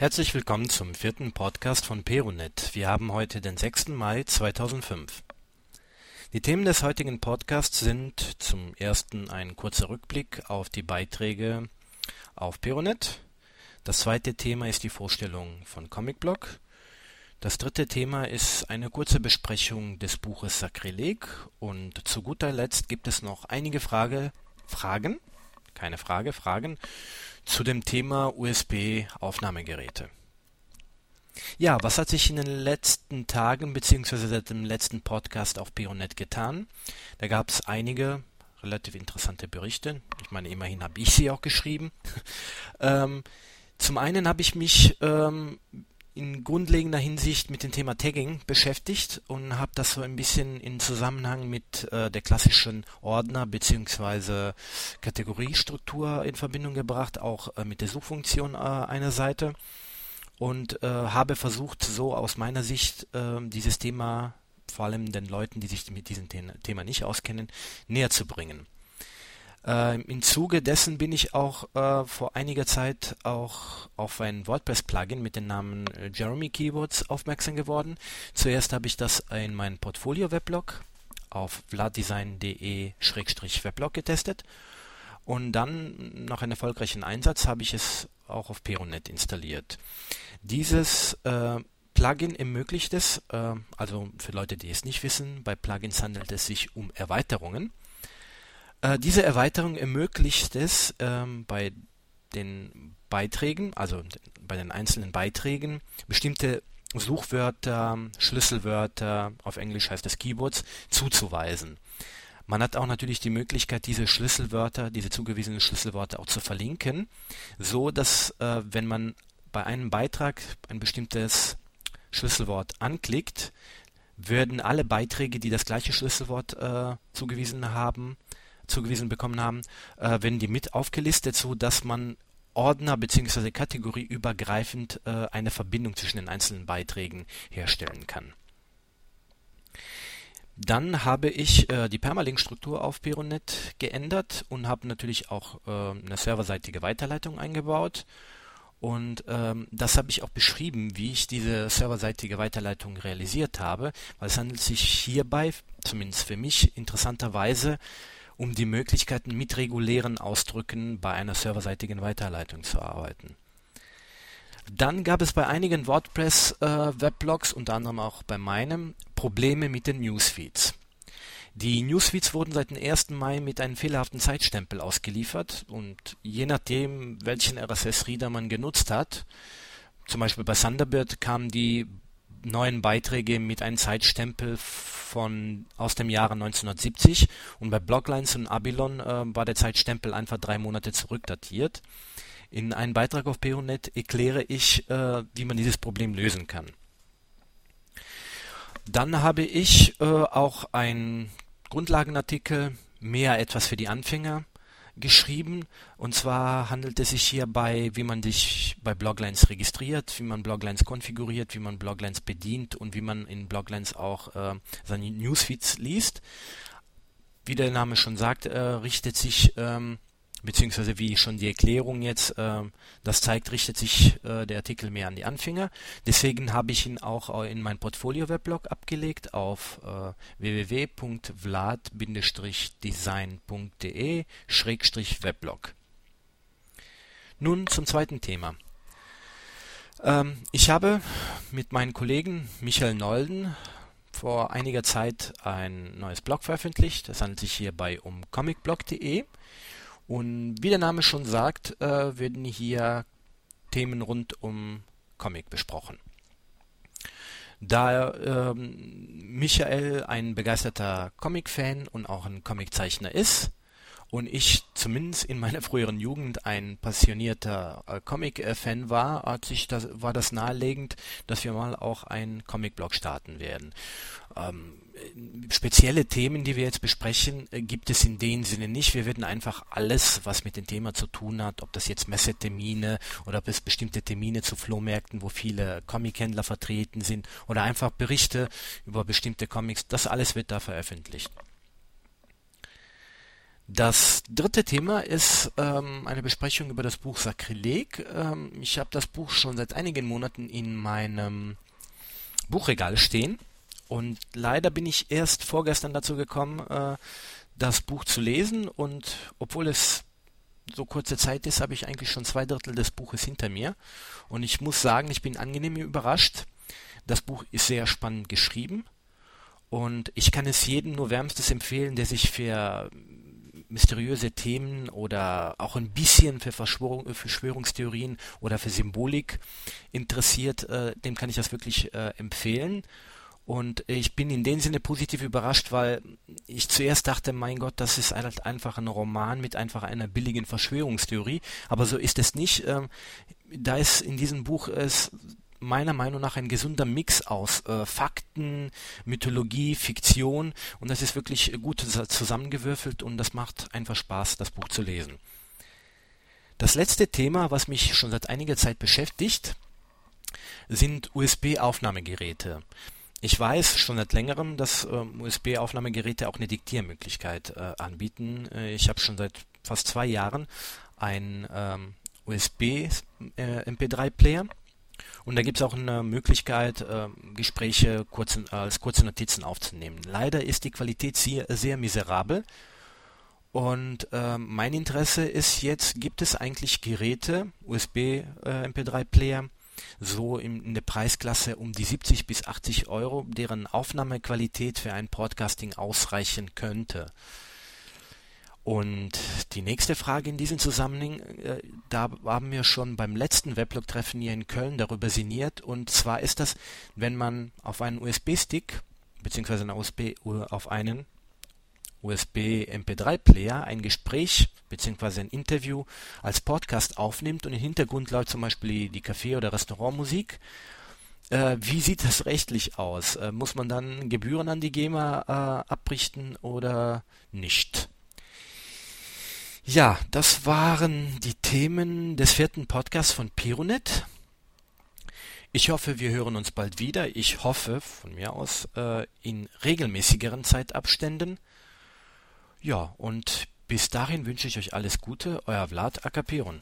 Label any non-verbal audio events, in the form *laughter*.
Herzlich willkommen zum vierten Podcast von Perunet. Wir haben heute den 6. Mai 2005. Die Themen des heutigen Podcasts sind zum ersten ein kurzer Rückblick auf die Beiträge auf Perunet. Das zweite Thema ist die Vorstellung von Comicblog. Das dritte Thema ist eine kurze Besprechung des Buches Sakrileg und zu guter Letzt gibt es noch einige Frage, Fragen, keine Frage, Fragen zu dem Thema USB-Aufnahmegeräte. Ja, was hat sich in den letzten Tagen beziehungsweise seit dem letzten Podcast auf Peonet getan? Da gab es einige relativ interessante Berichte. Ich meine, immerhin habe ich sie auch geschrieben. *laughs* ähm, zum einen habe ich mich ähm, in grundlegender Hinsicht mit dem Thema Tagging beschäftigt und habe das so ein bisschen in Zusammenhang mit äh, der klassischen Ordner- bzw. Kategoriestruktur in Verbindung gebracht, auch äh, mit der Suchfunktion äh, einer Seite und äh, habe versucht, so aus meiner Sicht ähm, dieses Thema vor allem den Leuten, die sich mit diesem Thema nicht auskennen, näher zu bringen. Äh, Im Zuge dessen bin ich auch äh, vor einiger Zeit auch auf ein WordPress-Plugin mit dem Namen äh, Jeremy Keywords aufmerksam geworden. Zuerst habe ich das in meinem Portfolio-Weblog auf vladdesign.de-weblog getestet und dann nach einem erfolgreichen Einsatz habe ich es auch auf Peronet installiert. Dieses äh, Plugin ermöglicht es, äh, also für Leute, die es nicht wissen, bei Plugins handelt es sich um Erweiterungen. Äh, diese Erweiterung ermöglicht es ähm, bei den Beiträgen, also bei den einzelnen Beiträgen, bestimmte Suchwörter, Schlüsselwörter, auf Englisch heißt es Keywords, zuzuweisen. Man hat auch natürlich die Möglichkeit, diese Schlüsselwörter, diese zugewiesenen Schlüsselwörter auch zu verlinken, so dass äh, wenn man bei einem Beitrag ein bestimmtes Schlüsselwort anklickt, werden alle Beiträge, die das gleiche Schlüsselwort äh, zugewiesen haben, zugewiesen bekommen haben, äh, werden die mit aufgelistet, so dass man Ordner bzw. kategorieübergreifend äh, eine Verbindung zwischen den einzelnen Beiträgen herstellen kann. Dann habe ich äh, die Permalink-Struktur auf Peronet geändert und habe natürlich auch äh, eine serverseitige Weiterleitung eingebaut. Und ähm, das habe ich auch beschrieben, wie ich diese serverseitige Weiterleitung realisiert habe, weil es handelt sich hierbei, zumindest für mich interessanterweise, um die Möglichkeiten mit regulären Ausdrücken bei einer serverseitigen Weiterleitung zu arbeiten. Dann gab es bei einigen WordPress-Weblogs, äh, unter anderem auch bei meinem, Probleme mit den Newsfeeds. Die Newsfeeds wurden seit dem 1. Mai mit einem fehlerhaften Zeitstempel ausgeliefert und je nachdem, welchen RSS-Reader man genutzt hat, zum Beispiel bei Thunderbird kamen die neuen Beiträge mit einem Zeitstempel von aus dem Jahre 1970 und bei Bloglines und Abylon äh, war der Zeitstempel einfach drei Monate zurückdatiert. In einem Beitrag auf Peonet erkläre ich, äh, wie man dieses Problem lösen kann. Dann habe ich äh, auch einen Grundlagenartikel, mehr etwas für die Anfänger, geschrieben. Und zwar handelt es sich hierbei, wie man sich bei Bloglines registriert, wie man Bloglines konfiguriert, wie man Bloglines bedient und wie man in Bloglines auch äh, seine Newsfeeds liest. Wie der Name schon sagt, äh, richtet sich ähm, beziehungsweise wie schon die Erklärung jetzt äh, das zeigt, richtet sich äh, der Artikel mehr an die Anfänger. Deswegen habe ich ihn auch in mein Portfolio-Weblog abgelegt auf äh, www.vlad-design.de-weblog. Nun zum zweiten Thema. Ähm, ich habe mit meinen Kollegen Michael Nolden vor einiger Zeit ein neues Blog veröffentlicht. Es handelt sich hierbei um comicblog.de. Und wie der Name schon sagt, äh, werden hier Themen rund um Comic besprochen. Da ähm, Michael ein begeisterter Comic-Fan und auch ein Comiczeichner ist und ich zumindest in meiner früheren Jugend ein passionierter äh, Comic-Fan war, hat sich das, war das naheliegend, dass wir mal auch einen Comic-Blog starten werden. Ähm, spezielle Themen, die wir jetzt besprechen, äh, gibt es in dem Sinne nicht. Wir werden einfach alles, was mit dem Thema zu tun hat, ob das jetzt Messetermine oder ob es bestimmte Termine zu Flohmärkten, wo viele Comic-Händler vertreten sind oder einfach Berichte über bestimmte Comics, das alles wird da veröffentlicht. Das dritte Thema ist ähm, eine Besprechung über das Buch Sakrileg. Ähm, ich habe das Buch schon seit einigen Monaten in meinem Buchregal stehen und leider bin ich erst vorgestern dazu gekommen, äh, das Buch zu lesen und obwohl es so kurze Zeit ist, habe ich eigentlich schon zwei Drittel des Buches hinter mir und ich muss sagen, ich bin angenehm überrascht. Das Buch ist sehr spannend geschrieben und ich kann es jedem nur wärmstes empfehlen, der sich für mysteriöse Themen oder auch ein bisschen für Verschwörung, Verschwörungstheorien oder für Symbolik interessiert, äh, dem kann ich das wirklich äh, empfehlen. Und ich bin in dem Sinne positiv überrascht, weil ich zuerst dachte, mein Gott, das ist halt einfach ein Roman mit einfach einer billigen Verschwörungstheorie. Aber so ist es nicht. Ähm, da ist in diesem Buch es meiner Meinung nach ein gesunder Mix aus äh, Fakten, Mythologie, Fiktion und das ist wirklich gut zusammengewürfelt und das macht einfach Spaß, das Buch zu lesen. Das letzte Thema, was mich schon seit einiger Zeit beschäftigt, sind USB-Aufnahmegeräte. Ich weiß schon seit längerem, dass äh, USB-Aufnahmegeräte auch eine Diktiermöglichkeit äh, anbieten. Äh, ich habe schon seit fast zwei Jahren ein ähm, USB-MP3-Player äh, und da gibt es auch eine Möglichkeit, äh, Gespräche kurz, als kurze Notizen aufzunehmen. Leider ist die Qualität sehr, sehr miserabel. Und äh, mein Interesse ist jetzt, gibt es eigentlich Geräte, USB äh, MP3 Player, so in, in, der Preisklasse um die 70 bis 80 Euro, deren Aufnahmequalität für ein Podcasting ausreichen könnte. Und die nächste Frage in diesem Zusammenhang, äh, da haben wir schon beim letzten Weblog-Treffen hier in Köln darüber sinniert. Und zwar ist das, wenn man auf einen USB-Stick beziehungsweise USB, auf einen USB MP3-Player ein Gespräch beziehungsweise ein Interview als Podcast aufnimmt und im Hintergrund läuft zum Beispiel die Café- oder Restaurantmusik. Äh, wie sieht das rechtlich aus? Äh, muss man dann Gebühren an die GEMA abrichten oder nicht? Ja, das waren die Themen des vierten Podcasts von Pironet. Ich hoffe, wir hören uns bald wieder. Ich hoffe, von mir aus, äh, in regelmäßigeren Zeitabständen. Ja, und bis dahin wünsche ich euch alles Gute, euer Vlad Akaperon.